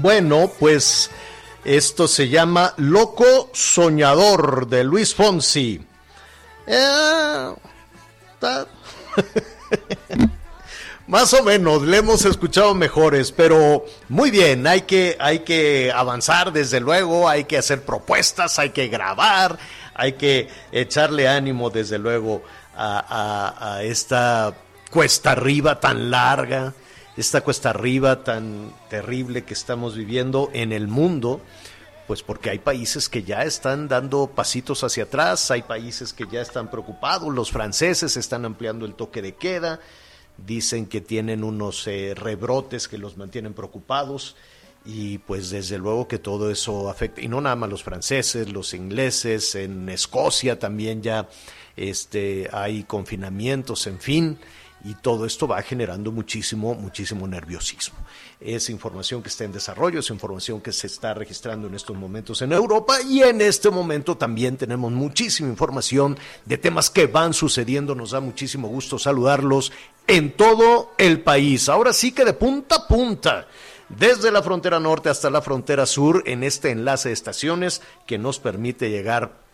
Bueno, pues esto se llama Loco Soñador de Luis Fonsi. Eh, ta- Más o menos, le hemos escuchado mejores, pero muy bien, hay que, hay que avanzar desde luego, hay que hacer propuestas, hay que grabar, hay que echarle ánimo desde luego a esta cuesta arriba tan larga, esta cuesta arriba tan terrible que estamos viviendo en el mundo. Pues porque hay países que ya están dando pasitos hacia atrás, hay países que ya están preocupados, los franceses están ampliando el toque de queda, dicen que tienen unos eh, rebrotes que los mantienen preocupados y pues desde luego que todo eso afecta, y no nada más los franceses, los ingleses, en Escocia también ya este, hay confinamientos, en fin, y todo esto va generando muchísimo, muchísimo nerviosismo. Es información que está en desarrollo, es información que se está registrando en estos momentos en Europa y en este momento también tenemos muchísima información de temas que van sucediendo. Nos da muchísimo gusto saludarlos en todo el país. Ahora sí que de punta a punta desde la frontera norte hasta la frontera sur en este enlace de estaciones que nos permite llegar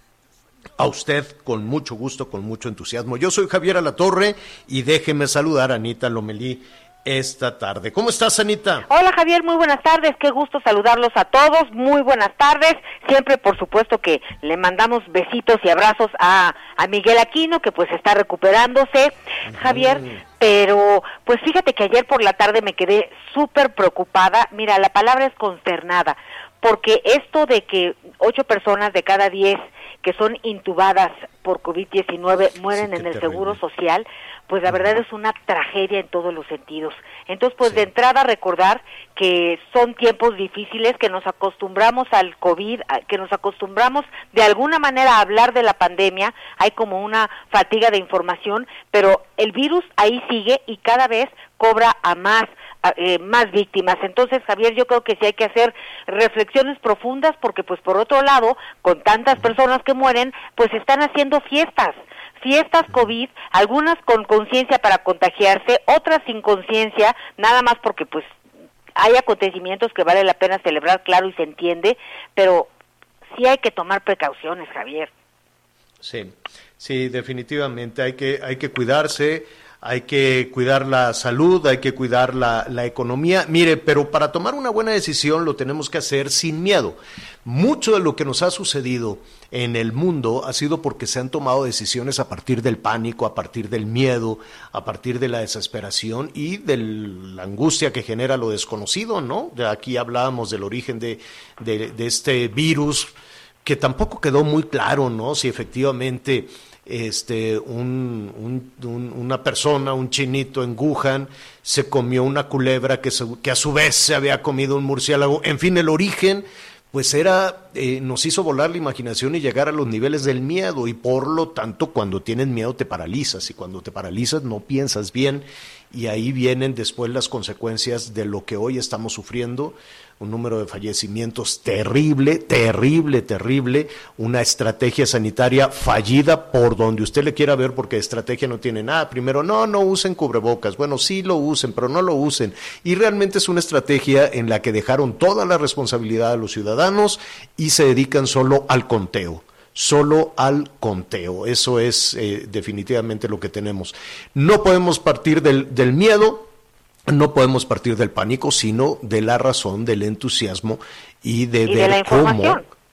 a usted con mucho gusto, con mucho entusiasmo. Yo soy Javier Alatorre y déjeme saludar a Anita Lomelí esta tarde. ¿Cómo estás, Anita? Hola Javier, muy buenas tardes, qué gusto saludarlos a todos, muy buenas tardes. Siempre, por supuesto, que le mandamos besitos y abrazos a, a Miguel Aquino, que pues está recuperándose, Javier, pero pues fíjate que ayer por la tarde me quedé súper preocupada, mira, la palabra es consternada, porque esto de que ocho personas de cada diez que son intubadas por COVID-19 mueren en el terrible. seguro social, pues la verdad es una tragedia en todos los sentidos. Entonces, pues de entrada recordar que son tiempos difíciles, que nos acostumbramos al COVID, que nos acostumbramos de alguna manera a hablar de la pandemia, hay como una fatiga de información, pero el virus ahí sigue y cada vez cobra a más eh, más víctimas. Entonces, Javier, yo creo que sí hay que hacer reflexiones profundas porque, pues, por otro lado, con tantas personas que mueren, pues están haciendo fiestas fiestas COVID, algunas con conciencia para contagiarse, otras sin conciencia, nada más porque pues hay acontecimientos que vale la pena celebrar, claro, y se entiende, pero sí hay que tomar precauciones, Javier. Sí, sí, definitivamente hay que, hay que cuidarse, hay que cuidar la salud, hay que cuidar la, economía. Mire, pero para tomar una buena decisión lo tenemos que hacer sin miedo. Mucho de lo que nos ha sucedido en el mundo ha sido porque se han tomado decisiones a partir del pánico, a partir del miedo, a partir de la desesperación y de la angustia que genera lo desconocido, ¿no? Aquí hablábamos del origen de, de, de este virus que tampoco quedó muy claro, ¿no? Si efectivamente este, un, un- un- una persona, un chinito en Wuhan, se comió una culebra que, se- que a su vez se había comido un murciélago. En fin, el origen, pues era, eh, nos hizo volar la imaginación y llegar a los niveles del miedo. Y por lo tanto, cuando tienes miedo te paralizas. Y cuando te paralizas no piensas bien. Y ahí vienen después las consecuencias de lo que hoy estamos sufriendo un número de fallecimientos terrible, terrible, terrible, una estrategia sanitaria fallida por donde usted le quiera ver, porque estrategia no tiene nada. Primero, no, no usen cubrebocas. Bueno, sí lo usen, pero no lo usen. Y realmente es una estrategia en la que dejaron toda la responsabilidad a los ciudadanos y se dedican solo al conteo solo al conteo. Eso es eh, definitivamente lo que tenemos. No podemos partir del, del miedo, no podemos partir del pánico, sino de la razón, del entusiasmo y de Y de ver la cómo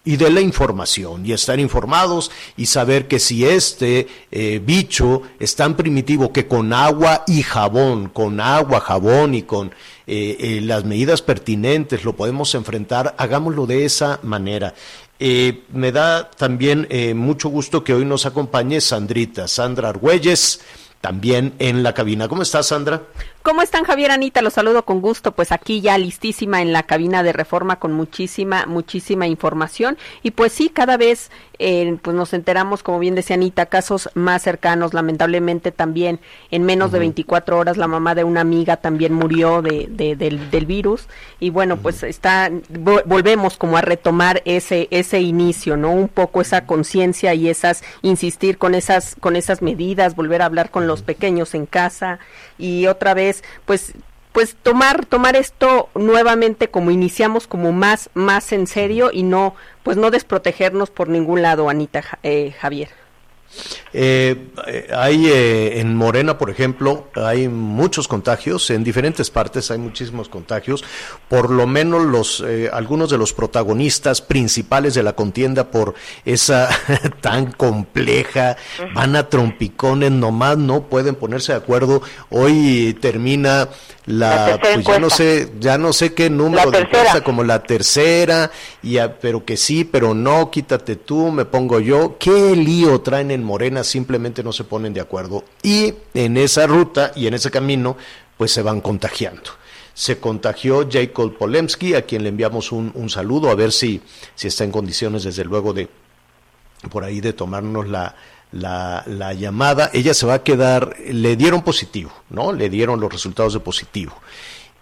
y de la información y estar informados y saber que si este eh, bicho es tan primitivo que con agua y jabón, con agua, jabón y con eh, eh, las medidas pertinentes lo podemos enfrentar, hagámoslo de esa manera. Eh, me da también mucho gusto que hoy nos acompañe Sandrita, Sandra Argüelles, también en la cabina. ¿Cómo estás, Sandra? ¿Cómo están Javier Anita? Los saludo con gusto, pues aquí ya listísima en la cabina de reforma con muchísima, muchísima información. Y pues sí, cada vez eh, pues nos enteramos, como bien decía Anita, casos más cercanos, lamentablemente también en menos de 24 horas la mamá de una amiga también murió de, de- del, del virus. Y bueno, pues está, vo- volvemos como a retomar ese, ese inicio, ¿no? Un poco esa conciencia y esas, insistir con esas, con esas medidas, volver a hablar con los pequeños en casa y otra vez, pues, pues tomar, tomar esto nuevamente como iniciamos, como más, más en serio y no, pues no desprotegernos por ningún lado, Anita, eh, Javier. Eh, hay eh, en Morena, por ejemplo, hay muchos contagios, en diferentes partes hay muchísimos contagios, por lo menos los eh, algunos de los protagonistas principales de la contienda por esa tan compleja, van a trompicones, nomás no pueden ponerse de acuerdo. Hoy termina La pues ya no sé, ya no sé qué número de encuesta, como la tercera, y a- pero que sí, pero no, quítate tú, me pongo yo. ¿Qué lío traen en Morena? Simplemente no se ponen de acuerdo. Y en esa ruta y en ese camino, pues se van contagiando. Se contagió Jacob Polemski, a quien le enviamos un, un saludo, a ver si, si está en condiciones, desde luego, de por ahí de tomarnos la, la, la llamada. Ella se va a quedar, le dieron positivo, ¿no? Le dieron los resultados de positivo.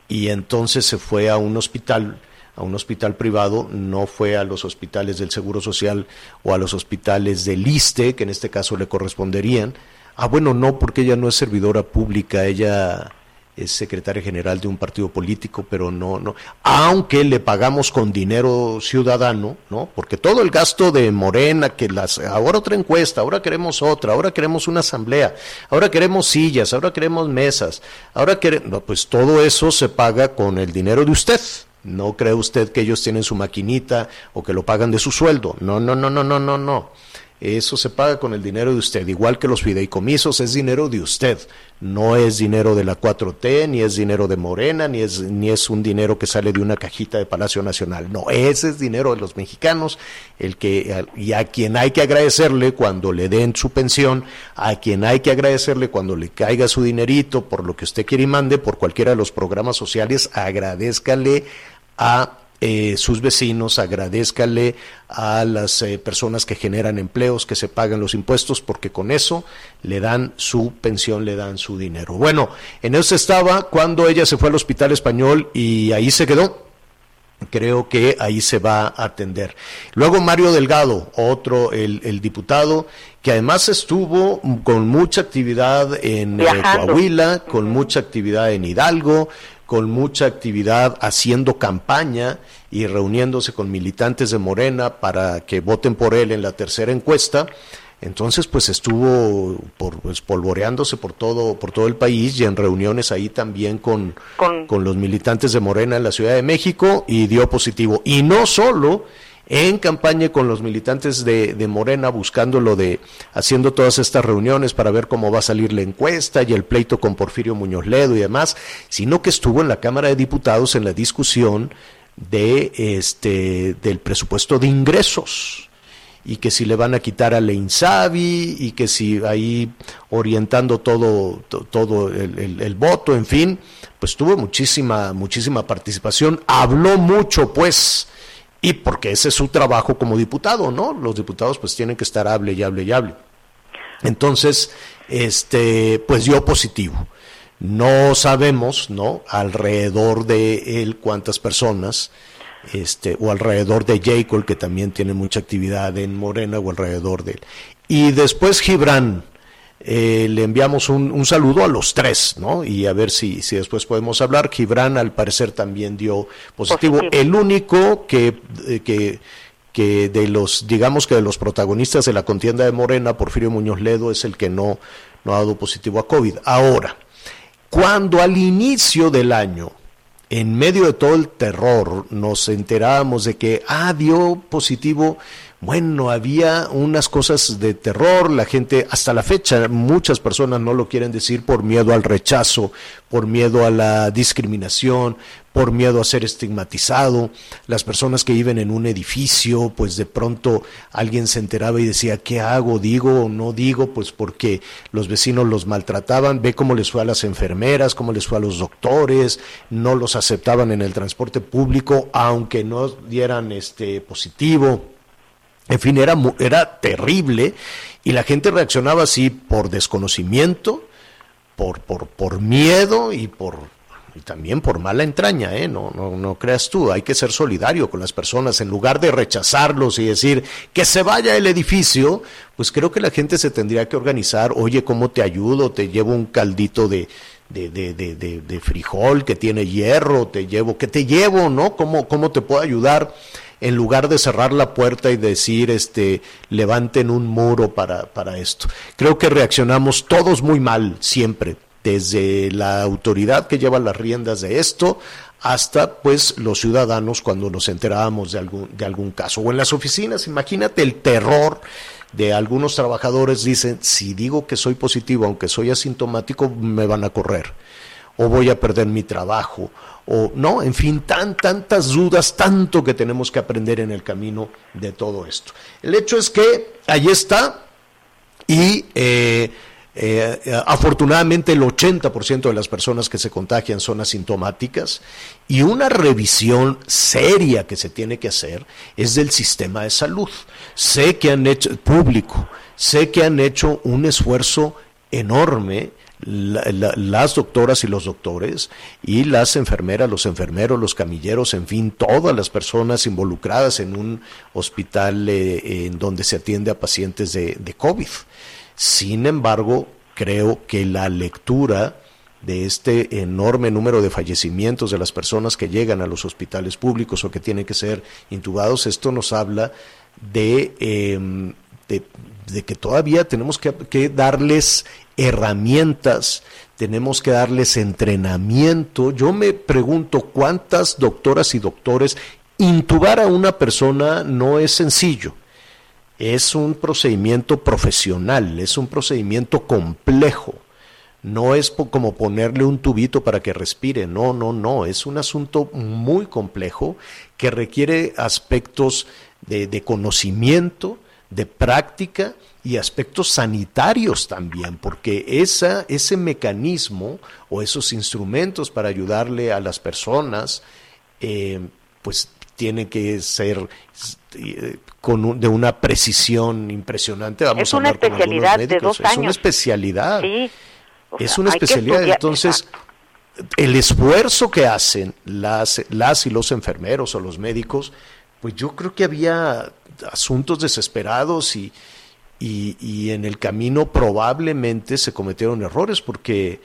Y entonces se fue a un hospital, a un hospital privado, no fue a los hospitales del Seguro Social o a los hospitales del ISTE, que en este caso le corresponderían. Ah, bueno, no, porque ella no es servidora pública, ella es secretaria general de un partido político, pero no, no, aunque le pagamos con dinero ciudadano, ¿no? Porque todo el gasto de Morena, que las, ahora otra encuesta, ahora queremos otra, ahora queremos una asamblea, ahora queremos sillas, ahora queremos mesas, ahora queremos, no, pues todo eso se paga con el dinero de usted. No cree usted que ellos tienen su maquinita o que lo pagan de su sueldo. No, no, no, no, no, no, no. Eso se paga con el dinero de usted, igual que los fideicomisos, es dinero de usted. No es dinero de la 4T, ni es dinero de Morena, ni es, ni es un dinero que sale de una cajita de Palacio Nacional. No, ese es dinero de los mexicanos, el que, y a quien hay que agradecerle cuando le den su pensión, a quien hay que agradecerle cuando le caiga su dinerito por lo que usted quiere y mande, por cualquiera de los programas sociales, agradezcale a eh, sus vecinos, agradezcale a las eh, personas que generan empleos, que se pagan los impuestos, porque con eso le dan su pensión, le dan su dinero. Bueno, en eso estaba cuando ella se fue al hospital español y ahí se quedó. Creo que ahí se va a atender. Luego Mario Delgado, otro, el, el diputado, que además estuvo con mucha actividad en eh. Coahuila, con mucha actividad en Hidalgo, con mucha actividad haciendo campaña y reuniéndose con militantes de Morena para que voten por él en la tercera encuesta. Entonces, pues estuvo por, pues, polvoreándose por todo, por todo el país y en reuniones ahí también con, Con- con los militantes de Morena en la Ciudad de México y dio positivo. Y no solo en campaña con los militantes de, de Morena buscando lo de haciendo todas estas reuniones para ver cómo va a salir la encuesta y el pleito con Porfirio Muñoz Ledo y demás, sino que estuvo en la Cámara de Diputados en la discusión de este del presupuesto de ingresos y que si le van a quitar a la Insabi y que si ahí orientando todo to- todo el, el- el voto, en fin, pues tuvo muchísima muchísima participación, habló mucho pues y porque ese es su trabajo como diputado, ¿no? Los diputados pues tienen que estar hable y hable y hable. Entonces, este, pues dio positivo. No sabemos, ¿no? Alrededor de él cuántas personas, este, o alrededor de Jacob, que también tiene mucha actividad en Morena, o alrededor de él. Y después Gibran, eh, le enviamos un, un saludo a los tres, ¿no? Y a ver si, si después podemos hablar. Gibran al parecer también dio positivo. Positivo. El único que, eh, que, que de los, digamos que de los protagonistas de la contienda de Morena, Porfirio Muñoz Ledo es el que no, no ha dado positivo a COVID. Ahora, cuando al inicio del año, en medio de todo el terror, nos enterábamos de que, ah, dio positivo bueno, había unas cosas de terror, la gente, hasta la fecha, muchas personas no lo quieren decir por miedo al rechazo, por miedo a la discriminación, por miedo a ser estigmatizado. Las personas que viven en un edificio, pues de pronto alguien se enteraba y decía, ¿qué hago? ¿Digo o no digo? Pues porque los vecinos los maltrataban, ve cómo les fue a las enfermeras, cómo les fue a los doctores, no los aceptaban en el transporte público, aunque no dieran este positivo en fin, era, era terrible y la gente reaccionaba así por desconocimiento, por, por, por miedo y por y también por mala entraña, ¿eh? no, no, no creas tú, hay que ser solidario con las personas, en lugar de rechazarlos y decir que se vaya el edificio, pues creo que la gente se tendría que organizar, oye, ¿cómo te ayudo? Te llevo un caldito de, de, de, de, de frijol que tiene hierro, te llevo, ¿qué te llevo? ¿No? ¿Cómo, cómo te puedo ayudar? En lugar de cerrar la puerta y decir, este, levanten un muro para, para esto. Creo que reaccionamos todos muy mal siempre, desde la autoridad que lleva las riendas de esto hasta pues los ciudadanos cuando nos enterábamos de algún, de algún caso. O en las oficinas, imagínate el terror de algunos trabajadores, dicen, si digo que soy positivo, aunque soy asintomático, me van a correr, o voy a perder mi trabajo, o no, en fin, tan, tantas dudas, tanto que tenemos que aprender en el camino de todo esto. El hecho es que ahí está y eh, eh, afortunadamente el 80% de las personas que se contagian son asintomáticas y una revisión seria que se tiene que hacer es del sistema de salud. Sé que han hecho, público, sé que han hecho un esfuerzo enorme las doctoras y los doctores y las enfermeras, los enfermeros, los camilleros, en fin, todas las personas involucradas en un hospital eh, en donde se atiende a pacientes de, COVID. Sin embargo, creo que la lectura de este enorme número de fallecimientos de las personas que llegan a los hospitales públicos o que tienen que ser intubados, esto nos habla de, em, de, que todavía tenemos que, darles herramientas, tenemos que darles entrenamiento. Yo me pregunto cuántas doctoras y doctores intubar a una persona no es sencillo. Es un procedimiento profesional, es un procedimiento complejo. No es como ponerle un tubito para que respire, no, no, no, es un asunto muy complejo que requiere aspectos de, de conocimiento, de práctica y aspectos sanitarios también, porque esa, ese mecanismo o esos instrumentos para ayudarle a las personas, eh, pues tiene que ser eh, con de una precisión impresionante. Vamos es una especialidad de dos años. Es una especialidad. es una especialidad. Entonces, el esfuerzo que hacen las, las y los enfermeros o los médicos, pues yo creo que había asuntos desesperados y, y, en el camino probablemente se cometieron errores porque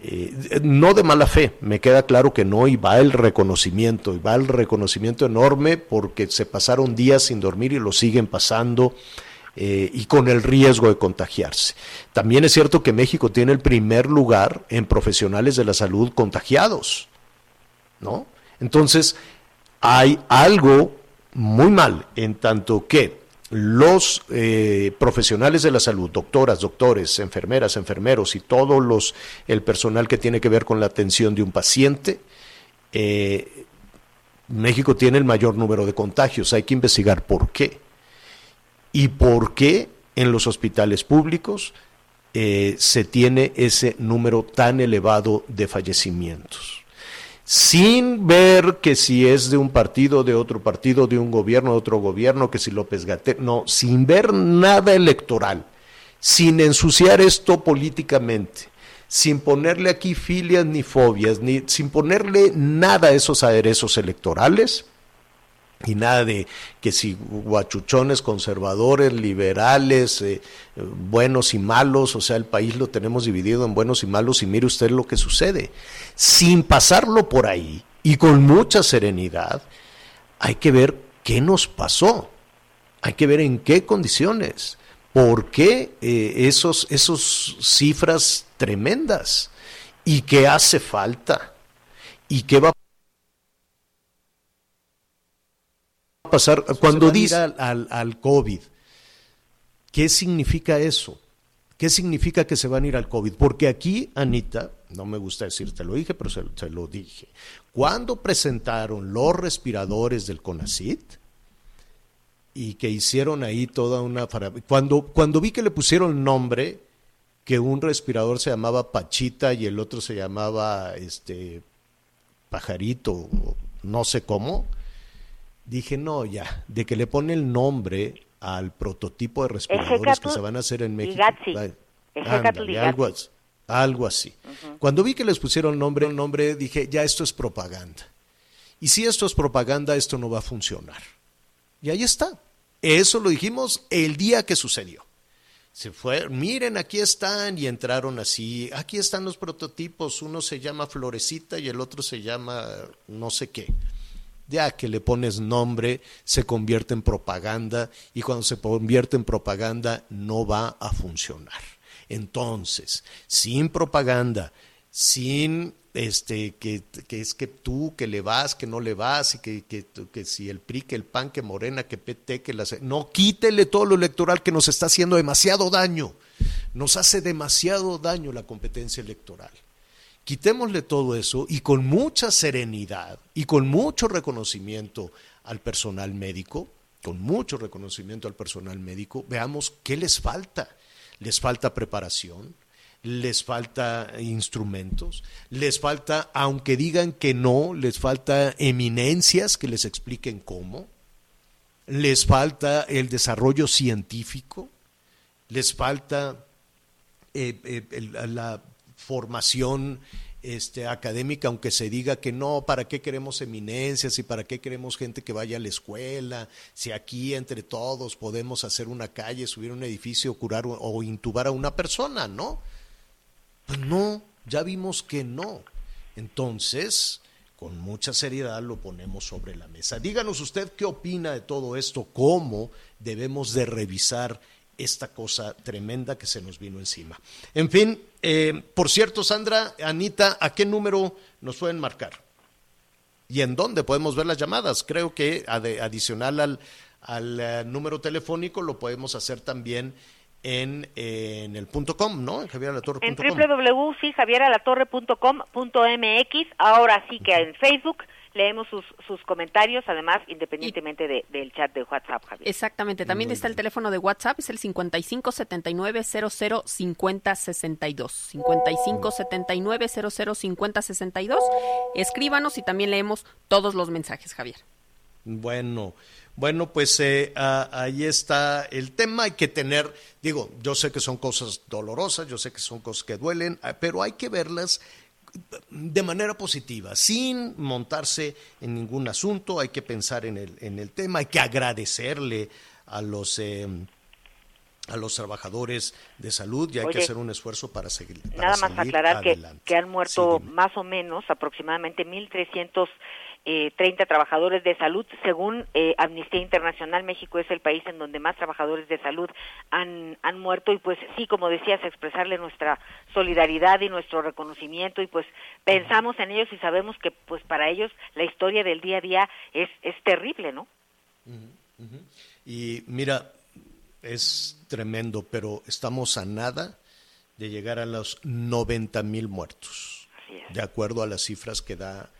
eh, no de mala fe, me queda claro que no, y va el reconocimiento, y va el reconocimiento enorme porque se pasaron días sin dormir y lo siguen pasando eh, y con el riesgo de contagiarse. También es cierto que México tiene el primer lugar en profesionales de la salud contagiados, ¿no? Entonces, hay algo muy mal en tanto que los eh, profesionales de la salud, doctoras, doctores, enfermeras, enfermeros y todo los, el personal que tiene que ver con la atención de un paciente, eh, México tiene el mayor número de contagios. Hay que investigar por qué. Y por qué en los hospitales públicos eh, se tiene ese número tan elevado de fallecimientos sin ver que si es de un partido, de otro partido, de un gobierno, de otro gobierno, que si López Gatel, no, sin ver nada electoral, sin ensuciar esto políticamente, sin ponerle aquí filias ni fobias, ni sin ponerle nada a esos aderezos electorales, y nada de que si guachuchones, conservadores, liberales, eh, buenos y malos, o sea, el país lo tenemos dividido en buenos y malos y mire usted lo que sucede. Sin pasarlo por ahí y con mucha serenidad, hay que ver qué nos pasó. hay que ver en qué condiciones, por qué eh, esos, esos cifras tremendas y qué hace falta y qué va a pasar cuando dice al, al, COVID. ¿Qué significa eso? ¿Qué significa que se van a ir al COVID? Porque aquí, Anita, no me gusta decir te lo dije, pero se, se lo dije. Cuando presentaron los respiradores del CONACIT y que hicieron ahí toda una... Cuando, cuando vi que le pusieron nombre, que un respirador se llamaba Pachita y el otro se llamaba este Pajarito, no sé cómo, dije, no, ya, de que le pone el nombre al prototipo de respiradores que se van a hacer en México. Ándale, algo así. Algo así. Cuando vi que les pusieron nombre, nombre, dije, ya esto es propaganda. Y si esto es propaganda, esto no va a funcionar. Y ahí está. Eso lo dijimos el día que sucedió. Se fue, miren, aquí están y entraron así. Aquí están los prototipos. Uno se llama Florecita y el otro se llama no sé qué ya que le pones nombre, se convierte en propaganda y cuando se convierte en propaganda no va a funcionar. Entonces, sin propaganda, sin este que, es que tú que le vas, que no le vas, y que, que, que, si el PRI, que el PAN, que Morena, que PT, que las... No, quítele todo lo electoral que nos está haciendo demasiado daño. Nos hace demasiado daño la competencia electoral. Quitémosle todo eso y con mucha serenidad y con mucho reconocimiento al personal médico, con mucho reconocimiento al personal médico, veamos qué les falta. Les falta preparación, les falta instrumentos, les falta, aunque digan que no, les falta eminencias que les expliquen cómo, les falta el desarrollo científico, les falta eh, eh, la formación este, académica, aunque se diga que no, ¿para qué queremos eminencias y para qué queremos gente que vaya a la escuela? Si aquí entre todos podemos hacer una calle, subir un edificio, curar o intubar a una persona, ¿no? Pues no, ya vimos que no. Entonces, con mucha seriedad lo ponemos sobre la mesa. Díganos usted qué opina de todo esto, cómo debemos de revisar esta cosa tremenda que se nos vino encima. En fin, eh, por cierto, Sandra, Anita, ¿a qué número nos pueden marcar? ¿Y en dónde podemos ver las llamadas? Creo que adicional al, al uh, número telefónico lo podemos hacer también en, eh, en el punto com, ¿no? En javieralatorre.com. En www, sí, javieralatorre.com.mx. Ahora sí que en Facebook leemos sus, sus comentarios, además, independientemente de, del chat de WhatsApp, Javier. Exactamente, también Muy está bien. el teléfono de WhatsApp, es el 55 79 00 50 62. 55 79 00 50 62. Escríbanos y también leemos todos los mensajes, Javier. Bueno, bueno, pues eh, ah, ahí está el tema. Hay que tener, digo, yo sé que son cosas dolorosas, yo sé que son cosas que duelen, ah, pero hay que verlas de manera positiva, sin montarse en ningún asunto, hay que pensar en el, en el tema, hay que agradecerle a los... Eh, a los trabajadores de salud y hay Oye, que hacer un esfuerzo para seguir. Para nada más aclarar que, que, han muerto sí, más o menos aproximadamente 1.300 eh, 30 trabajadores de salud. Según eh, Amnistía Internacional, México es el país en donde más trabajadores de salud han, han muerto y pues sí, como decías, expresarle nuestra solidaridad y nuestro reconocimiento y pues pensamos en ellos y sabemos que pues para ellos la historia del día a día es, es terrible, ¿no? Uh -huh, uh -huh. Y mira, es tremendo, pero estamos a nada de llegar a los 90 mil muertos, de acuerdo a las cifras que da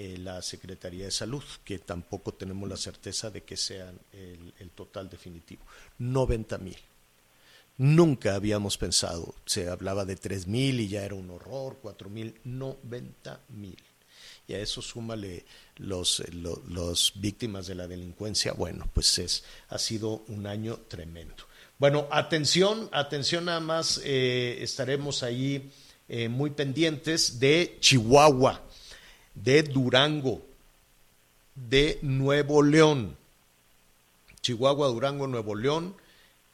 eh, la Secretaría de Salud, que tampoco tenemos la certeza de que sean el, total definitivo. 90 mil. Nunca habíamos pensado, se hablaba de 3 mil y ya era un horror, 4 mil, 90 mil. Y a eso súmale los, los, los, víctimas de la delincuencia. Bueno, pues es, ha sido un año tremendo. Bueno, atención, atención nada más, eh, estaremos ahí eh, muy pendientes de Chihuahua de Durango, de Nuevo León, Chihuahua, Durango, Nuevo León,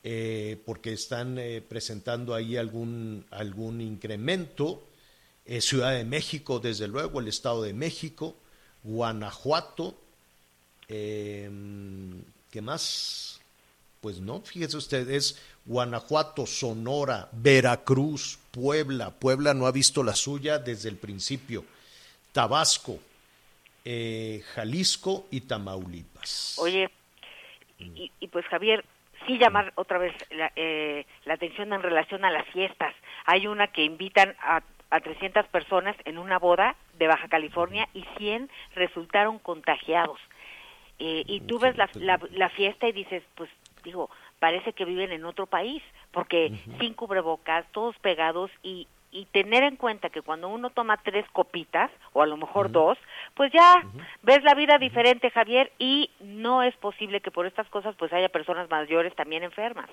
eh, porque están eh, presentando ahí algún, algún incremento. Eh, Ciudad de México, desde luego, el Estado de México, Guanajuato, ¿qué más? Pues no, fíjese usted, es Guanajuato, Sonora, Veracruz, Puebla. Puebla no ha visto la suya desde el principio. Tabasco, eh, Jalisco y Tamaulipas. Oye, y, y pues Javier, sí llamar otra vez la, eh, la atención en relación a las fiestas. Hay una que invitan a, a 300 personas en una boda de Baja California y 100 resultaron contagiados. Eh, y tú ves la, la, la fiesta y dices, pues digo, parece que viven en otro país, porque sin cubrebocas, todos pegados y, y tener en cuenta que cuando uno toma tres copitas, o a lo mejor dos, pues ya ves la vida diferente, Javier, y no es posible que por estas cosas pues haya personas mayores también enfermas.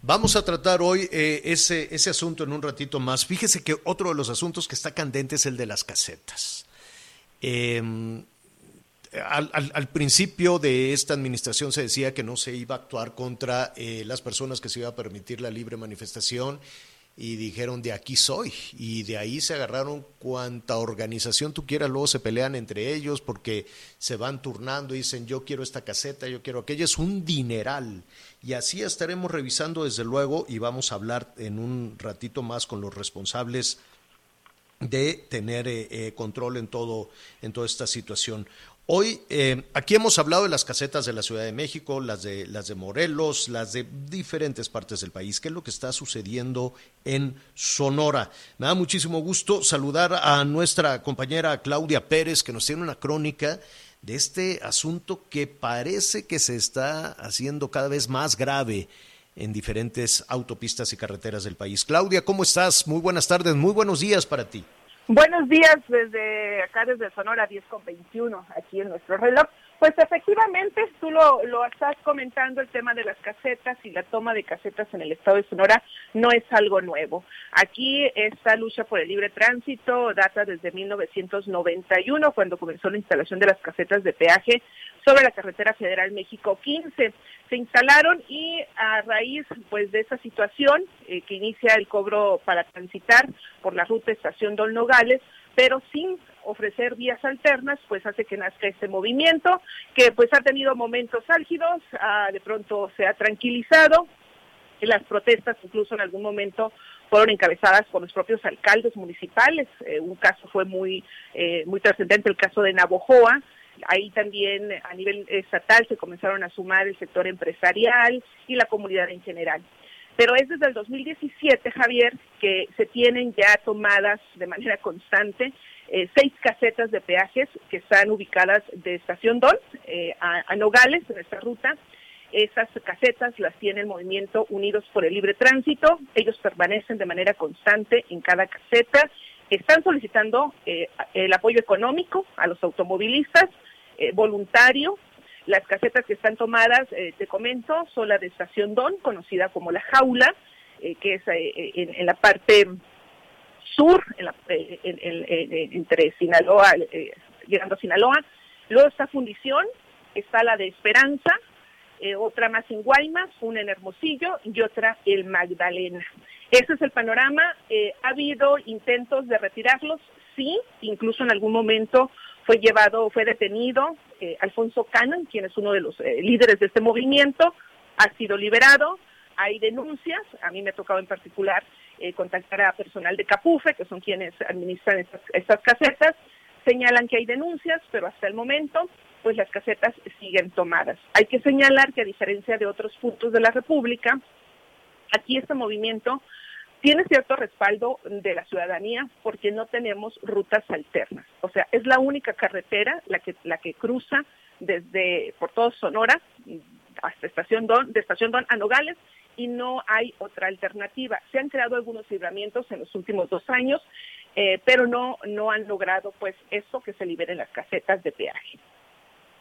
Vamos a tratar hoy eh, ese, ese asunto en un ratito más. Fíjese que otro de los asuntos que está candente es el de las casetas. Eh, al, al, al, principio de esta administración se decía que no se iba a actuar contra eh, las personas que se iba a permitir la libre manifestación y dijeron de aquí soy y de ahí se agarraron cuanta organización tú quieras, luego se pelean entre ellos porque se van turnando y dicen yo quiero esta caseta, yo quiero aquella, es un dineral. Y así estaremos revisando desde luego y vamos a hablar en un ratito más con los responsables de tener eh, eh, control en todo en toda esta situación. Hoy, eh, aquí hemos hablado de las casetas de la Ciudad de México, las de, las de Morelos, las de diferentes partes del país. ¿Qué es lo que está sucediendo en Sonora? Me da muchísimo gusto saludar a nuestra compañera Claudia Pérez, que nos tiene una crónica de este asunto que parece que se está haciendo cada vez más grave en diferentes autopistas y carreteras del país. Claudia, ¿cómo estás? Muy buenas tardes, muy buenos días para ti. Buenos días desde acá, desde Sonora 10 con 21, aquí en nuestro reloj. Pues efectivamente, tú lo, lo estás comentando, el tema de las casetas y la toma de casetas en el estado de Sonora no es algo nuevo. Aquí esta lucha por el libre tránsito data desde 1991, cuando comenzó la instalación de las casetas de peaje sobre la carretera federal México 15. Se instalaron y a raíz pues de esa situación eh, que inicia el cobro para transitar por la ruta estación Don Nogales, pero sin ofrecer vías alternas, pues hace que nazca este movimiento, que pues ha tenido momentos álgidos, ah, de pronto se ha tranquilizado, las protestas incluso en algún momento fueron encabezadas por los propios alcaldes municipales, eh, un caso fue muy, eh, muy trascendente, el caso de Navojoa, ahí también a nivel estatal se comenzaron a sumar el sector empresarial y la comunidad en general. Pero es desde el 2017, Javier, que se tienen ya tomadas de manera constante eh, seis casetas de peajes que están ubicadas de Estación Don eh, a, Nogales, en esta ruta. Esas casetas las tiene el movimiento Unidos por el Libre Tránsito. Ellos permanecen de manera constante en cada caseta. Están solicitando eh, el apoyo económico a los automovilistas, eh, voluntario. Las casetas que están tomadas, eh, te comento, son la de Estación Don, conocida como La Jaula, que es en la parte sur, en la, en, entre Sinaloa, eh, llegando a Sinaloa. Luego está Fundición, está la de Esperanza, eh, otra más en Guaymas, una en Hermosillo y otra en Magdalena. Ese es el panorama. Eh, ha habido intentos de retirarlos, sí, incluso en algún momento fue llevado, fue detenido eh, Alfonso Cannon, quien es uno de los líderes de este movimiento, ha sido liberado. Hay denuncias, a mí me ha tocado en particular eh, contactar a personal de Capufe, que son quienes administran estas, estas casetas, señalan que hay denuncias, pero hasta el momento pues las casetas siguen tomadas. Hay que señalar que a diferencia de otros puntos de la República, aquí este movimiento tiene cierto respaldo de la ciudadanía porque no tenemos rutas alternas. O sea, es la única carretera la que, la que cruza desde por todo Sonora hasta Estación Don, de Estación Don a Nogales y no hay otra alternativa. Se han creado algunos libramientos en los últimos dos años, eh, pero no, no han logrado pues eso que se liberen las casetas de peaje.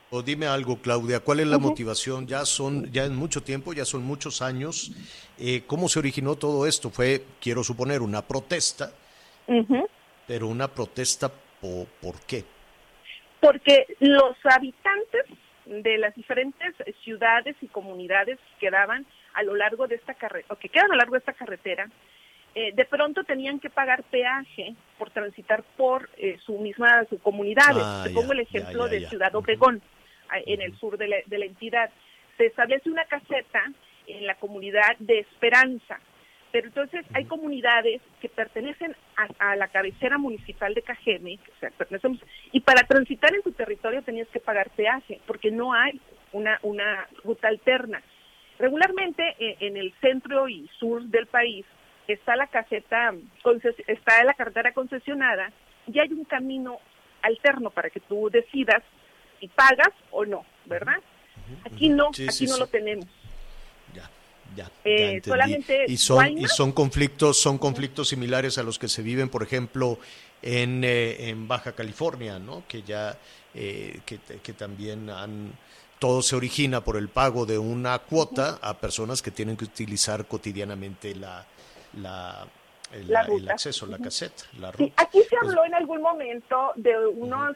O dime algo, Claudia, ¿cuál es la uh -huh. motivación? Ya son, ya en mucho tiempo, ya son muchos años. Eh, ¿Cómo se originó todo esto? Fue, quiero suponer, una protesta, uh -huh. pero una protesta por, ¿por qué? Porque los habitantes de las diferentes ciudades y comunidades que daban a lo largo de esta carretera, o que quedan a lo largo de esta carretera, eh, de pronto tenían que pagar peaje por transitar por eh, su misma su comunidades. Ah, Te pongo ya, el ejemplo ya, ya, de Ciudad Obregón, uh -huh. en el sur de la, de la, entidad. se establece una caseta en la comunidad de Esperanza. Pero entonces hay comunidades que pertenecen a, la cabecera municipal de Cajeme, o sea, y para transitar en tu territorio tenías que pagar peaje, porque no hay una, una ruta alterna. Regularmente eh, en el centro y sur del país está la caseta, está la carretera concesionada y hay un camino alterno para que tú decidas si pagas o no, ¿verdad? Aquí no, aquí no lo tenemos. Ya, ya, eh, solamente y son y son conflictos, son conflictos similares a los que se viven, por ejemplo, en, eh, en Baja California, ¿no? Que ya eh, que, que también han todo se origina por el pago de una cuota a personas que tienen que utilizar cotidianamente la, la, el, acceso, la caseta, la ruta. aquí se habló en algún momento de unos,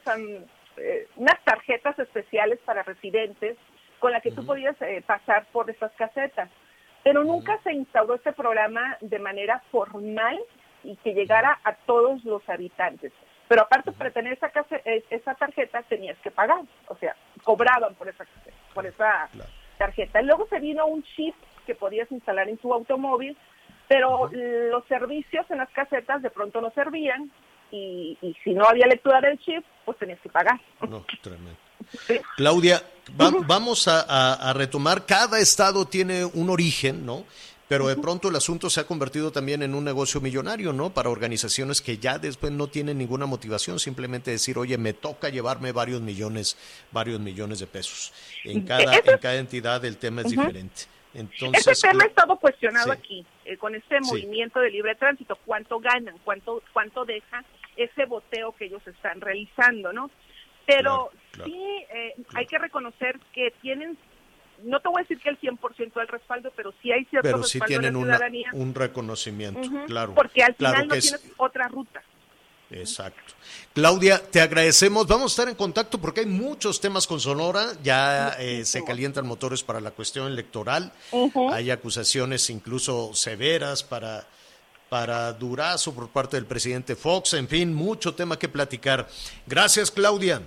eh, unas tarjetas especiales para residentes con las que tú podías eh, pasar por esas casetas, pero nunca se instauró este programa de manera formal y que llegara a todos los habitantes. Pero aparte, para tener esa, eh, esa tarjeta tenías que pagar, o sea, cobraban por esa, por esa tarjeta. Luego se vino un chip que podías instalar en tu automóvil pero los servicios en las casetas de pronto no servían y, si no había lectura del chip, pues tenías que pagar. No, tremendo. Claudia, vamos a, retomar, cada estado tiene un origen, ¿no? Pero de pronto el asunto se ha convertido también en un negocio millonario, ¿no? Para organizaciones que ya después no tienen ninguna motivación, simplemente decir, oye, me toca llevarme varios millones, varios millones de pesos. En cada, en cada entidad el tema es diferente. Entonces, Ese tema ha estado cuestionado aquí, eh, con este movimiento de libre tránsito, cuánto ganan, cuánto, cuánto deja ese boteo que ellos están realizando, ¿no? Pero sí eh, hay que reconocer que tienen, no te voy a decir que el 100% del respaldo, pero sí hay cierto pero sí tienen un reconocimiento, claro. Porque al final no tienes otra ruta. Exacto. Claudia, te agradecemos. Vamos a estar en contacto porque hay muchos temas con Sonora. Ya eh, se calientan motores para la cuestión electoral. Hay acusaciones incluso severas para, para Durazo por parte del presidente Fox. En fin, mucho tema que platicar. Gracias, Claudia.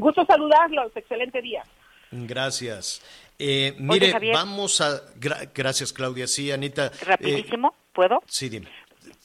Gusto saludarlos. Excelente día. Gracias. Eh, mire, vamos a. gracias, Claudia. Sí, Anita. Rapidísimo, ¿puedo? Sí, dime.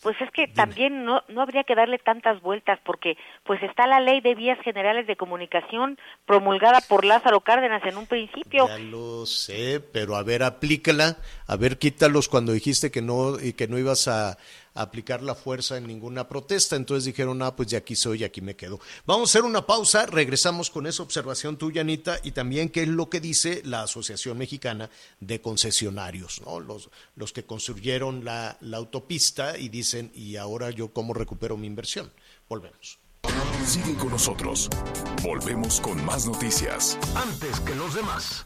Pues es que también no, no habría que darle tantas vueltas porque pues está la ley de vías generales de comunicación promulgada por Lázaro Cárdenas en un principio. Ya lo sé, pero a ver, aplícala, a ver, quítalos cuando dijiste que no y que no ibas a, aplicar la fuerza en ninguna protesta. Entonces dijeron, ah, pues ya aquí soy, aquí me quedo. Vamos a hacer una pausa, regresamos con esa observación tuya, Anita, y también qué es lo que dice la Asociación Mexicana de Concesionarios, ¿no? Los, los que construyeron la, la autopista y dicen, ¿y ahora yo cómo recupero mi inversión? Volvemos. Sigue con nosotros. Volvemos con más noticias. Antes que los demás.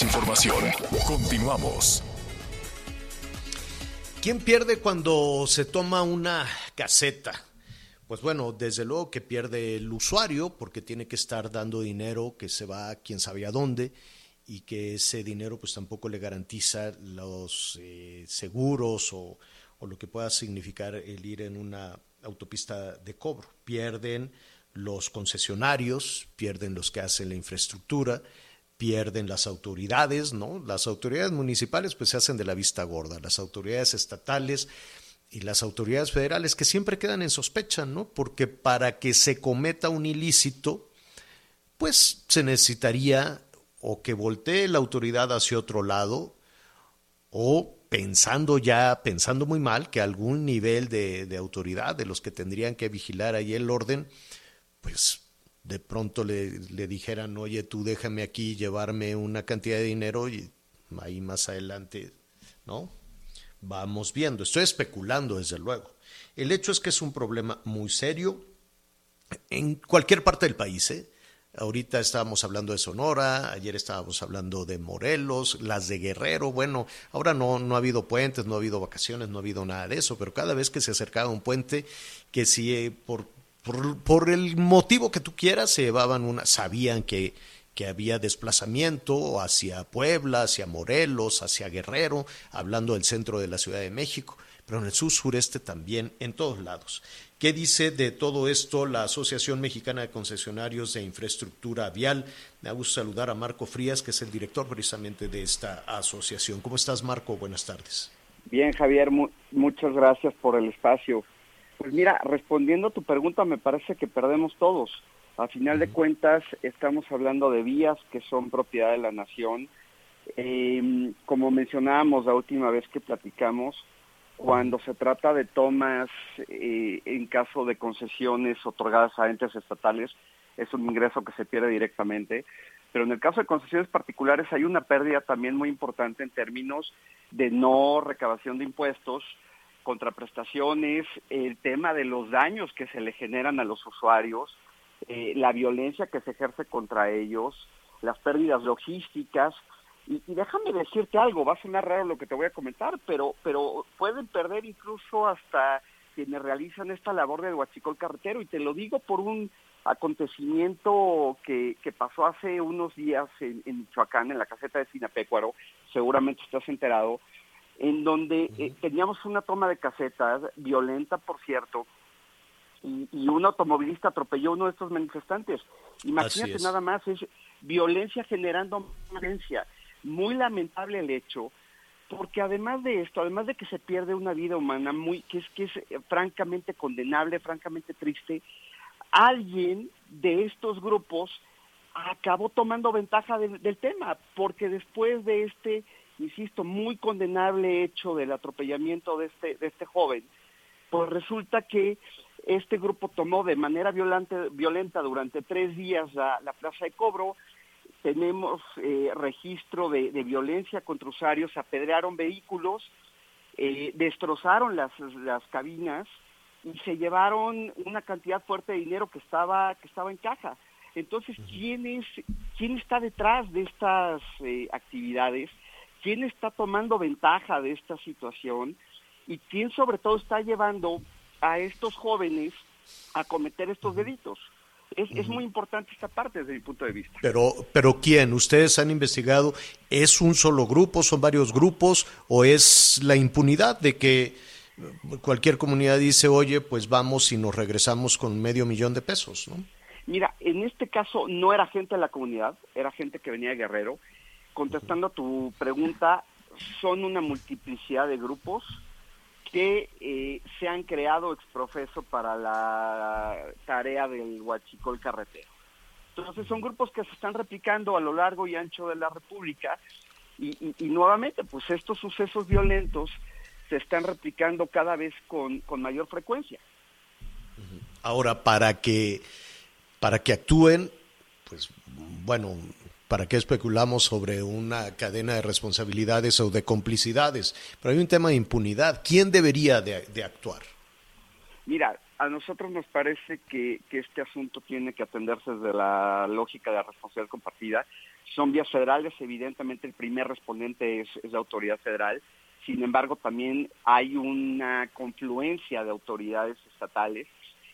Información. Continuamos. ¿Quién pierde cuando se toma una caseta? Pues bueno, desde luego que pierde el usuario porque tiene que estar dando dinero que se va a quién sabe a dónde y que ese dinero pues tampoco le garantiza los eh, seguros o lo que pueda significar el ir en una autopista de cobro. Pierden los concesionarios, pierden los que hacen la infraestructura, pierden las autoridades, ¿no? Las autoridades municipales pues se hacen de la vista gorda, las autoridades estatales y las autoridades federales que siempre quedan en sospecha, ¿no? Porque para que se cometa un ilícito, pues se necesitaría o que voltee la autoridad hacia otro lado o pensando ya, pensando muy mal, que algún nivel de, de autoridad de los que tendrían que vigilar ahí el orden, pues de pronto le, le dijeran, oye, tú déjame aquí llevarme una cantidad de dinero y ahí más adelante, ¿no? Vamos viendo. Estoy especulando, desde luego. El hecho es que es un problema muy serio. en cualquier parte del país. ¿eh? Ahorita estábamos hablando de Sonora, ayer estábamos hablando de Morelos, las de Guerrero. Bueno, ahora no, no ha habido puentes, no ha habido vacaciones, no ha habido nada de eso, pero cada vez que se acercaba un puente, que si eh, por, por, el motivo que tú quieras se llevaban una, sabían que, que había desplazamiento hacia Puebla, hacia Morelos, hacia Guerrero, hablando del centro de la Ciudad de México, pero en el sur sureste también, en todos lados. ¿Qué dice de todo esto la Asociación Mexicana de Concesionarios de Infraestructura Vial? Me ha gusto saludar a Marco Frías, que es el director precisamente de esta asociación. ¿Cómo estás, Marco? Buenas tardes. Bien, Javier, mu muchas gracias por el espacio. Pues mira, respondiendo a tu pregunta, me parece que perdemos todos. A final de cuentas, estamos hablando de vías que son propiedad de la nación. Eh, como mencionábamos la última vez que platicamos, cuando se trata de tomas eh, en caso de concesiones otorgadas a entes estatales, es un ingreso que se pierde directamente. Pero en el caso de concesiones particulares hay una pérdida también muy importante en términos de no recabación de impuestos, contraprestaciones, el tema de los daños que se le generan a los usuarios, eh, la violencia que se ejerce contra ellos, las pérdidas logísticas, y, déjame decirte algo, va a sonar raro lo que te voy a comentar, pero, pero pueden perder incluso hasta quienes realizan esta labor de huachicol carretero, y te lo digo por un acontecimiento que, que pasó hace unos días en, Michoacán, en la caseta de Sinapecuaro, seguramente estás enterado, en donde eh, teníamos una toma de casetas, violenta por cierto, y, y, un automovilista atropelló a uno de estos manifestantes. Imagínate nada más, es violencia generando violencia. Muy lamentable el hecho, porque además de esto, además de que se pierde una vida humana muy que es que es eh, francamente condenable, francamente triste, alguien de estos grupos acabó tomando ventaja del tema, porque después de este, insisto, muy condenable hecho del atropellamiento de este de este joven, pues resulta que este grupo tomó de manera violenta, violenta durante tres días la plaza de cobro, tenemos eh, registro de, violencia contra usuarios, apedrearon vehículos, eh, destrozaron las, las cabinas y se llevaron una cantidad fuerte de dinero que estaba, que estaba en caja. Entonces, ¿quién, es, quién está detrás de estas eh, actividades? ¿Quién está tomando ventaja de esta situación? ¿Y quién sobre todo está llevando a estos jóvenes a cometer estos delitos? Es, es, muy importante esta parte desde mi punto de vista. Pero, pero ¿quién? ¿Ustedes han investigado? ¿Es un solo grupo? ¿Son varios grupos? ¿O es la impunidad de que cualquier comunidad dice, oye, pues vamos y nos regresamos con medio millón de pesos? ¿no? Mira, en este caso no era gente de la comunidad, era gente que venía de Guerrero. Contestando a tu pregunta, son una multiplicidad de grupos que eh, se han creado exprofeso para la tarea del huachicol carretero. Entonces son grupos que se están replicando a lo largo y ancho de la República y, nuevamente pues estos sucesos violentos se están replicando cada vez con, con mayor frecuencia. Ahora, para que, para que actúen, pues bueno, ¿Para qué especulamos sobre una cadena de responsabilidades o de complicidades? Pero hay un tema de impunidad. ¿Quién debería de, actuar? Mira, a nosotros nos parece que, este asunto tiene que atenderse desde la lógica de la responsabilidad compartida. Son vías federales, evidentemente el primer respondente es, es la autoridad federal. Sin embargo, también hay una confluencia de autoridades estatales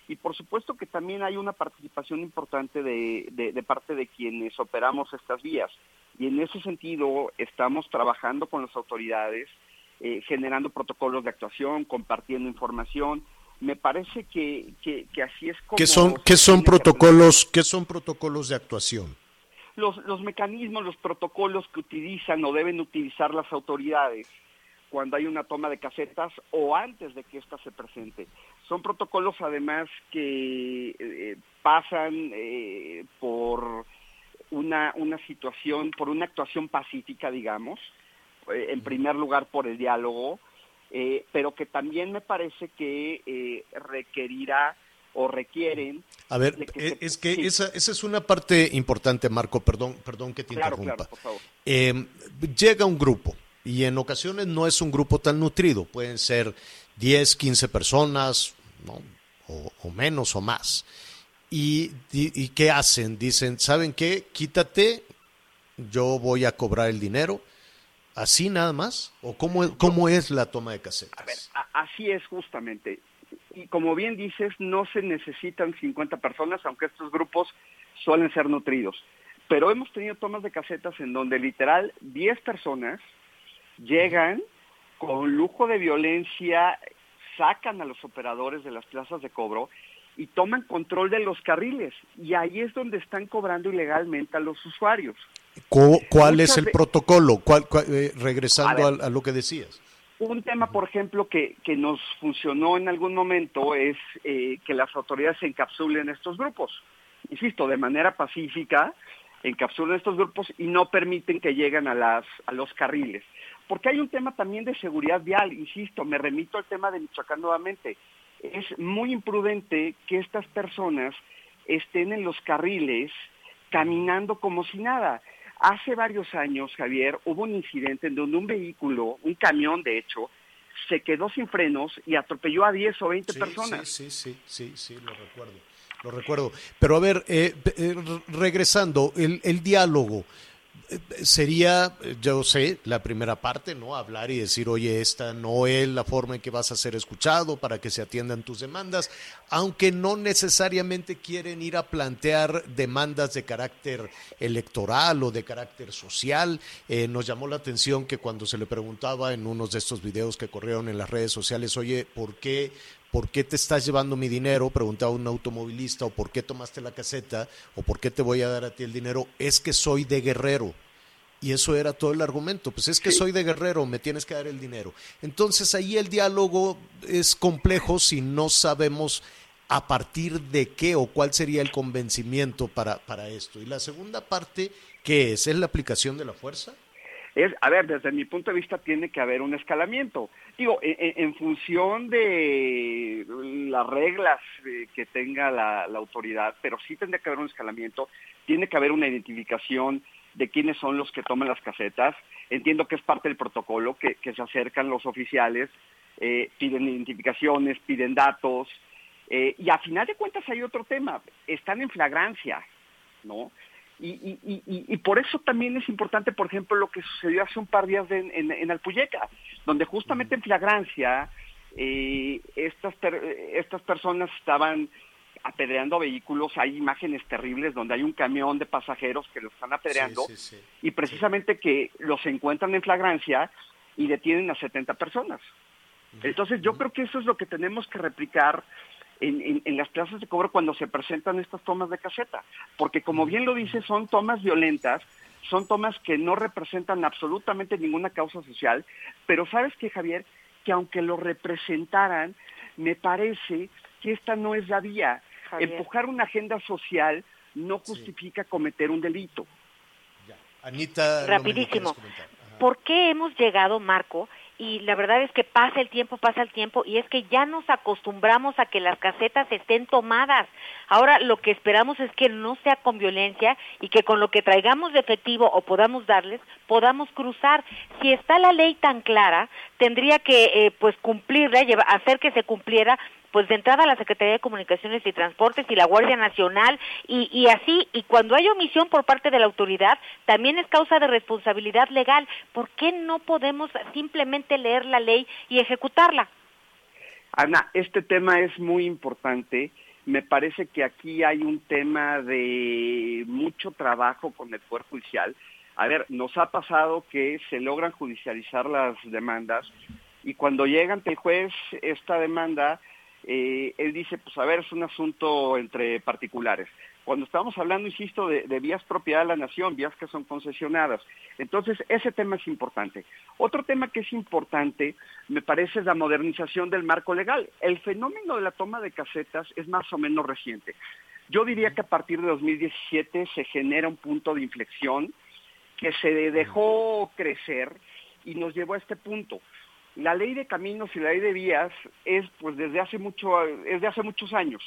y por supuesto que también hay una participación importante de, de, parte de quienes operamos estas vías. Y en ese sentido estamos trabajando con las autoridades, eh, generando protocolos de actuación, compartiendo información. Me parece que, que, así es como... ¿Qué son, ¿qué son protocolos, ¿qué son protocolos de actuación? Los, los mecanismos, los protocolos que utilizan o deben utilizar las autoridades cuando hay una toma de casetas o antes de que ésta se presente. Son protocolos además que eh, pasan eh, por una, una situación, por una actuación pacífica, digamos, eh, en primer lugar por el diálogo, pero que también me parece que requerirá o requieren. A ver, es que esa, esa es una parte importante, Marco, perdón, perdón que te interrumpa. llega un grupo y en ocasiones no es un grupo tan nutrido, pueden ser 10, 15 personas, o, menos o más. y, y, ¿qué hacen? Dicen, ¿saben qué? Quítate, yo voy a cobrar el dinero. ¿Así nada más? ¿O cómo, cómo es la toma de casetas? A ver, así es justamente. Y como bien dices, no se necesitan 50 personas, aunque estos grupos suelen ser nutridos. Pero hemos tenido tomas de casetas en donde literal 10 personas llegan con lujo de violencia, sacan a los operadores de las plazas de cobro y toman control de los carriles. Y ahí es donde están cobrando ilegalmente a los usuarios. ¿Cu- ¿Cuál es el protocolo? ¿Cuál- cuál- eh, regresando A ver. a, a lo que decías. Un tema, por ejemplo, que, que nos funcionó en algún momento es eh, que las autoridades encapsulen estos grupos. Insisto, de manera pacífica, encapsulan estos grupos y no permiten que lleguen a, las, a los carriles. Porque hay un tema también de seguridad vial, insisto, me remito al tema de Michoacán nuevamente. Es muy imprudente que estas personas estén en los carriles caminando como si nada. Hace varios años, Javier, hubo un incidente en donde un vehículo, un camión de hecho, se quedó sin frenos y atropelló a 10 o 20 Sí, personas. Sí, sí, sí, sí, sí, lo recuerdo. Lo recuerdo. Pero a ver, eh, eh, re- regresando, el, el diálogo sería, yo sé, la primera parte, ¿no? Hablar y decir, oye, esta no es la forma en que vas a ser escuchado para que se atiendan tus demandas, aunque no necesariamente quieren ir a plantear demandas de carácter electoral o de carácter social. Eh, nos llamó la atención que cuando se le preguntaba en unos de estos videos que corrieron en las redes sociales, oye, ¿por qué? ¿Por qué te estás llevando mi dinero? Preguntaba un automovilista, o ¿por qué tomaste la caseta? ¿O por qué te voy a dar a ti el dinero? Es que soy de guerrero. Y eso era todo el argumento. Pues es que soy de guerrero, me tienes que dar el dinero. Entonces ahí el diálogo es complejo si no sabemos a partir de qué o cuál sería el convencimiento para, para esto. Y la segunda parte, ¿qué es? ¿Es la aplicación de la fuerza? Es, a ver, desde mi punto de vista tiene que haber un escalamiento. Digo, en, en- en función de las reglas eh, que tenga la, autoridad, pero sí tendría que haber un escalamiento, tiene que haber una identificación de quiénes son los que toman las casetas. Entiendo que es parte del protocolo, que, que se acercan los oficiales, eh, piden identificaciones, piden datos, eh, y a final de cuentas hay otro tema, están en flagrancia, ¿no? Y, y, y, por eso también es importante, por ejemplo, lo que sucedió hace un par de días en, en, en Alpuyeca, donde justamente en flagrancia eh, estas, per- estas personas estaban apedreando vehículos, hay imágenes terribles donde hay un camión de pasajeros que lo están apedreando Sí, sí, sí. y precisamente que los encuentran en flagrancia y detienen a 70 personas. Entonces yo creo que eso es lo que tenemos que replicar en, en- en las plazas de cobro cuando se presentan estas tomas de caseta, porque como bien lo dice, son tomas violentas, son tomas que no representan absolutamente ninguna causa social, pero sabes que Javier, que aunque lo representaran, me parece que esta no es la vía. Javier. Empujar una agenda social no justifica cometer un delito. Anita. Rapidísimo. ¿Por qué hemos llegado, Marco? Y la verdad es que pasa el tiempo, pasa el tiempo, y es que ya nos acostumbramos a que las casetas estén tomadas. Ahora lo que esperamos es que no sea con violencia y que con lo que traigamos de efectivo o podamos darles, podamos cruzar. Si está la ley tan clara, tendría que eh, pues cumplirla, hacer que se cumpliera pues de entrada la Secretaría de Comunicaciones y Transportes y la Guardia Nacional y, y así, y cuando hay omisión por parte de la autoridad, también es causa de responsabilidad legal. ¿Por qué no podemos simplemente leer la ley y ejecutarla? Ana, este tema es muy importante. Me parece que aquí hay un tema de mucho trabajo con el Poder Judicial. A ver, nos ha pasado que se logran judicializar las demandas y cuando llega ante el juez esta demanda, eh, él dice, pues a ver, es un asunto entre particulares. Cuando estamos hablando, insisto, de, de vías propiedad de la nación, vías que son concesionadas. Entonces, ese tema es importante. Otro tema que es importante, me parece, es la modernización del marco legal. El fenómeno de la toma de casetas es más o menos reciente. Yo diría que a partir de 2017 se genera un punto de inflexión que se dejó crecer y nos llevó a este punto. La ley de caminos y la ley de vías es pues desde hace mucho es de hace muchos años.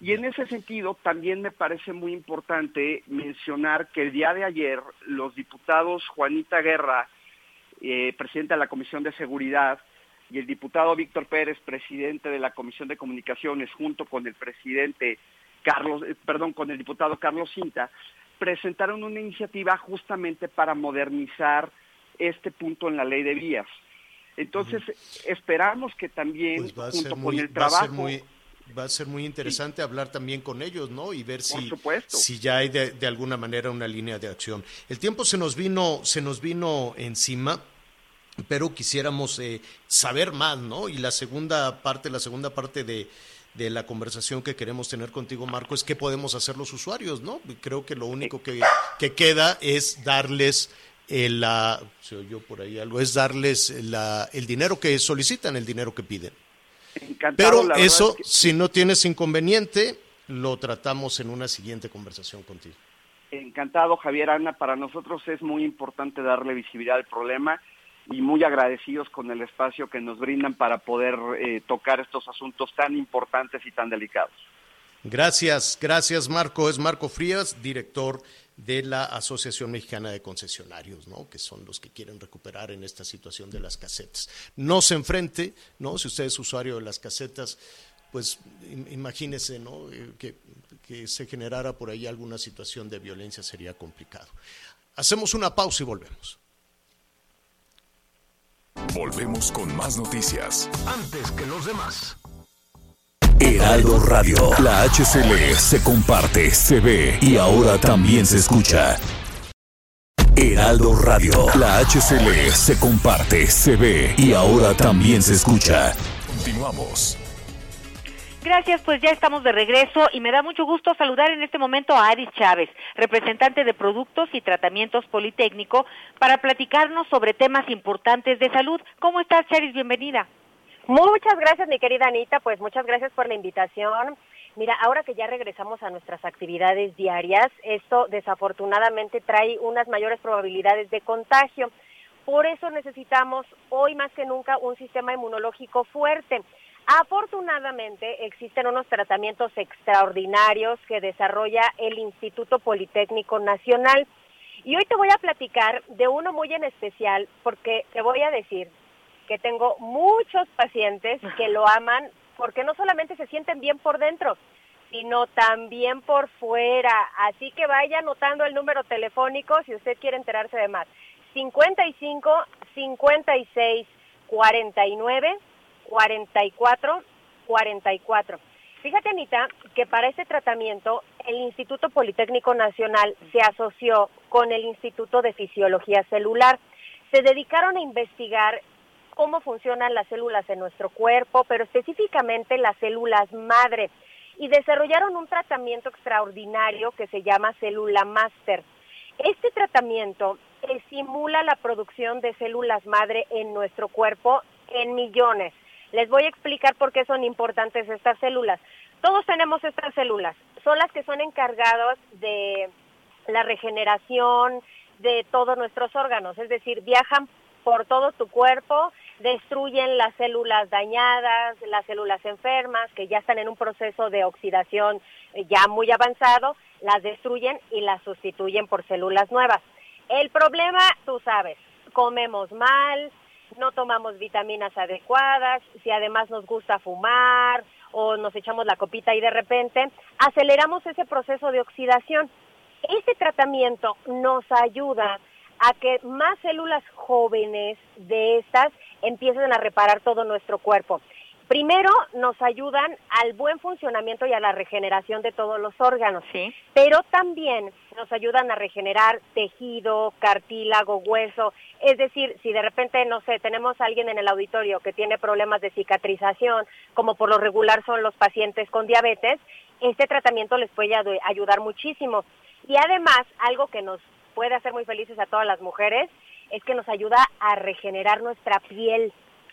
Y en ese sentido también me parece muy importante mencionar que el día de ayer los diputados Juanita Guerra, eh, presidenta de la Comisión de Seguridad, y el diputado Víctor Pérez, presidente de la Comisión de Comunicaciones, junto con el presidente Carlos, eh, perdón, con el diputado Carlos Cinta, presentaron una iniciativa justamente para modernizar este punto en la ley de vías. Entonces, esperamos que también, Pues junto con muy, el trabajo, va a ser muy interesante hablar también con ellos, ¿no? Y ver si, si ya hay de, de alguna manera una línea de acción. El tiempo se nos vino, se nos vino encima, pero quisiéramos eh, saber más, ¿no? Y la segunda parte, la segunda parte de, de la conversación que queremos tener contigo, Marco, es qué podemos hacer los usuarios, ¿no? Creo que lo único que, que queda es darles el, la, se oyó por ahí algo, es darles la, el dinero que solicitan, el dinero que piden. encantado, Pero eso, es que- si no tienes inconveniente, lo tratamos en una siguiente conversación contigo. Encantado, Javier Ana. Para nosotros es muy importante darle visibilidad al problema y muy agradecidos con el espacio que nos brindan para poder eh, tocar estos asuntos tan importantes y tan delicados. Gracias, gracias Marco. Es Marco Frías, director de la Asociación Mexicana de Concesionarios, ¿no? que son los que quieren recuperar en esta situación de las casetas. No se enfrente, ¿no? si usted es usuario de las casetas, pues im- imagínese ¿no? Eh, que, que se generara por ahí alguna situación de violencia, sería complicado. Hacemos una pausa y volvemos. Volvemos con más noticias. Antes que los demás. Heraldo Radio. La HCL se comparte, se ve y ahora también se escucha. Heraldo Radio. La HCL se comparte, se ve y ahora también se escucha. Continuamos. Gracias, pues ya estamos de regreso y me da mucho gusto saludar en este momento a Aris Chávez, representante de Productos y Tratamientos Politécnico, para platicarnos sobre temas importantes de salud. ¿Cómo estás, Charis? Bienvenida. Muchas gracias, mi querida Anita. Pues muchas gracias por la invitación. Mira, ahora que ya regresamos a nuestras actividades diarias, esto desafortunadamente trae unas mayores probabilidades de contagio. Por eso necesitamos hoy más que nunca un sistema inmunológico fuerte. Afortunadamente existen unos tratamientos extraordinarios que desarrolla el Instituto Politécnico Nacional. Y hoy te voy a platicar de uno muy en especial porque te voy a decir que tengo muchos pacientes que lo aman porque no solamente se sienten bien por dentro, sino también por fuera. Así que vaya anotando el número telefónico si usted quiere enterarse de más. 55 56 49 44 44. Fíjate, Anita, que para este tratamiento el Instituto Politécnico Nacional se asoció con el Instituto de Fisiología Celular. Se dedicaron a investigar cómo funcionan las células en nuestro cuerpo, pero específicamente las células madre, y desarrollaron un tratamiento extraordinario que se llama célula master. Este tratamiento estimula la producción de células madre en nuestro cuerpo en millones. Les voy a explicar por qué son importantes estas células. Todos tenemos estas células, son las que son encargadas de la regeneración de todos nuestros órganos, es decir, viajan por todo tu cuerpo, destruyen las células dañadas, las células enfermas que ya están en un proceso de oxidación eh, ya muy avanzado, las destruyen y las sustituyen por células nuevas. El problema, tú sabes, comemos mal, no tomamos vitaminas adecuadas, si además nos gusta fumar o nos echamos la copita y de repente aceleramos ese proceso de oxidación. Este tratamiento nos ayuda a que más células jóvenes de estas empiecen a reparar todo nuestro cuerpo. Primero, nos ayudan al buen funcionamiento y a la regeneración de todos los órganos, Sí. pero también nos ayudan a regenerar tejido, cartílago, hueso. Es decir, si de repente, no sé, tenemos a alguien en el auditorio que tiene problemas de cicatrización, como por lo regular son los pacientes con diabetes, este tratamiento les puede ayudar muchísimo. Y además, algo que nos puede hacer muy felices a todas las mujeres es que nos ayuda a regenerar nuestra piel.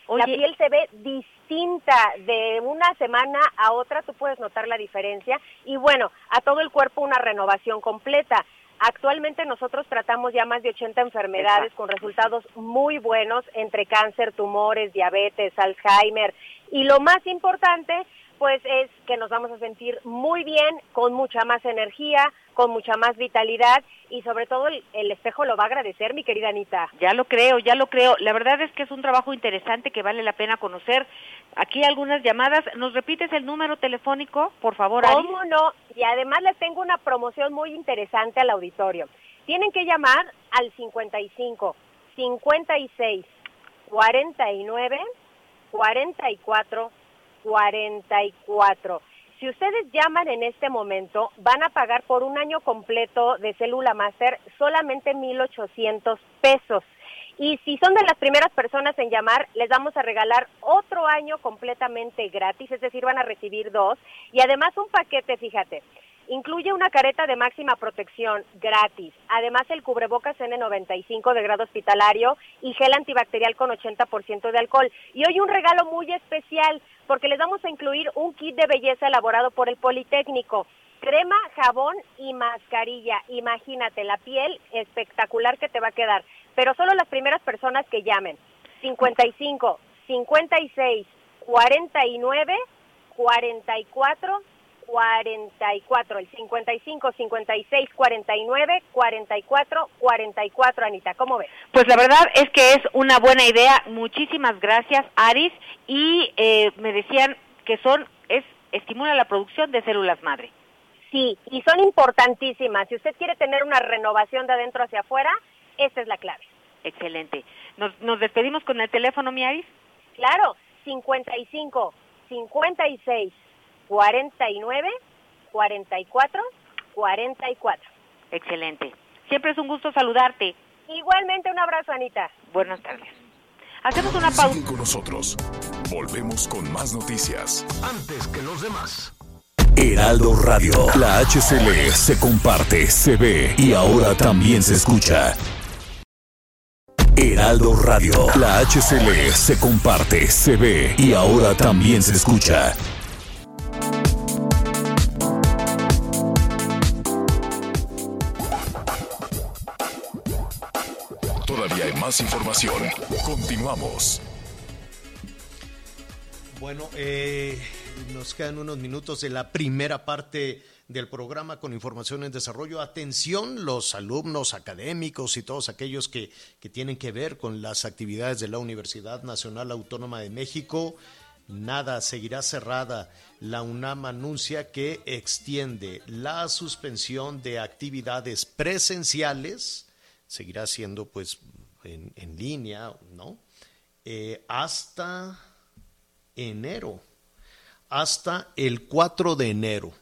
La piel se ve distinta de una semana a otra, tú puedes notar la diferencia. Y bueno, a todo el cuerpo una renovación completa. Actualmente nosotros tratamos ya más de 80 enfermedades con resultados muy buenos entre cáncer, tumores, diabetes, Alzheimer. Y lo más importante, pues es que nos vamos a sentir muy bien, con mucha más energía, con mucha más vitalidad y sobre todo el, el, espejo lo va a agradecer, mi querida Anita. Ya lo creo, ya lo creo. La verdad es que es un trabajo interesante que vale la pena conocer. Aquí algunas llamadas. ¿Nos repites el número telefónico, por favor? ¿Cómo no? Y además les tengo una promoción muy interesante al auditorio. Tienen que llamar al 55 56 49 44 44. Si ustedes llaman en este momento, van a pagar por un año completo de célula máster solamente 1.800 pesos. Y si son de las primeras personas en llamar, les vamos a regalar otro año completamente gratis, es decir, van a recibir dos. Y además un paquete, fíjate, Incluye una careta de máxima protección gratis, además el cubrebocas N95 de grado hospitalario y gel antibacterial con 80% de alcohol. Y hoy un regalo muy especial porque les vamos a incluir un kit de belleza elaborado por el Politécnico. Crema, jabón y mascarilla. Imagínate la piel espectacular que te va a quedar. Pero solo las primeras personas que llamen. 55, 56, 49, 44 44, el 55, 56, 49, 44, 44, Anita. ¿Cómo ves? Pues la verdad es que es una buena idea. Muchísimas gracias, Aris. Y eh, me decían que son, es, estimula la producción de células madre. Sí, y son importantísimas. Si usted quiere tener una renovación de adentro hacia afuera, esa es la clave. Excelente. ¿Nos, nos despedimos con el teléfono, mi Aris? Claro, 55, 56, 49 44 44. Excelente. Siempre es un gusto saludarte. Igualmente un abrazo, Anita. Buenas tardes. Hacemos una pausa. Con nosotros. Volvemos con más noticias. Antes que los demás. Heraldo Radio. La HCL se comparte, se ve y ahora también se escucha. Heraldo Radio. La HCL se comparte, se ve y ahora también se escucha. Más información. Continuamos. Bueno, eh, nos quedan unos minutos de la primera parte del programa con información en desarrollo. Atención, los alumnos académicos y todos aquellos que, que tienen que ver con las actividades de la Universidad Nacional Autónoma de México. Nada, seguirá cerrada. La UNAM anuncia que extiende la suspensión de actividades presenciales, seguirá siendo pues en, línea, ¿no? Eh, hasta enero, hasta el 4 de enero.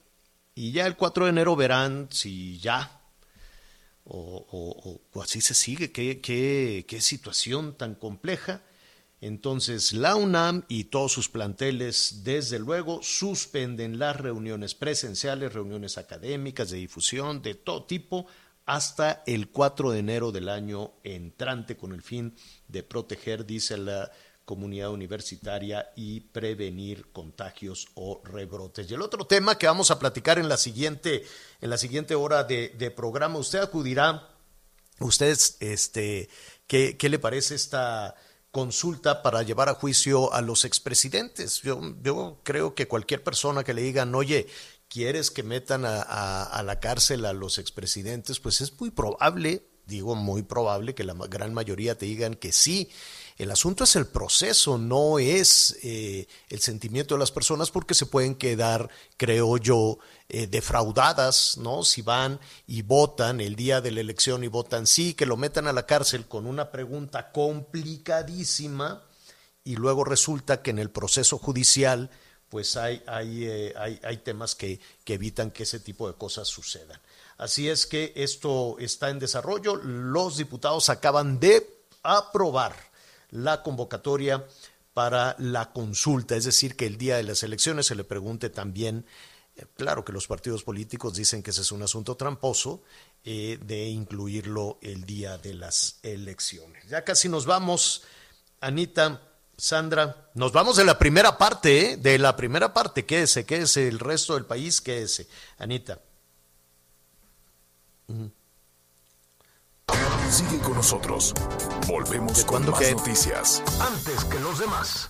Y ya el 4 de enero verán si ya, o así se sigue, qué, qué, qué situación tan compleja. Entonces, la UNAM y todos sus planteles, desde luego, suspenden las reuniones presenciales, reuniones académicas, de difusión, de todo tipo, hasta el 4 de enero del año entrante, con el fin de proteger, dice la comunidad universitaria, y prevenir contagios o rebrotes. Y el otro tema que vamos a platicar en la siguiente, en la siguiente hora de, programa, usted acudirá, ustedes, este, ¿qué, qué le parece esta consulta para llevar a juicio a los expresidentes. Yo, yo creo que cualquier persona que le digan, oye, ¿quieres que metan a, la cárcel a los expresidentes? Pues es muy probable, digo muy probable, que la gran mayoría te digan que sí. El asunto es el proceso, no es eh, el sentimiento de las personas porque se pueden quedar, creo yo, eh, defraudadas, ¿no? Si van y votan el día de la elección y votan sí, que lo metan a la cárcel con una pregunta complicadísima y luego resulta que en el proceso judicial pues hay, eh, hay, hay temas que, que evitan que ese tipo de cosas sucedan. Así es que esto está en desarrollo. Los diputados acaban de aprobar la convocatoria para la consulta, es decir, que el día de las elecciones se le pregunte también, eh, claro que los partidos políticos dicen que ese es un asunto tramposo, eh, de incluirlo el día de las elecciones. Ya casi nos vamos, Anita, Sandra, nos vamos de la primera parte, ¿eh? de la primera parte, quédese, quédese el resto del país, quédese, Anita. Uh -huh. Sigue con nosotros. Volvemos con más que... noticias. Antes que los demás.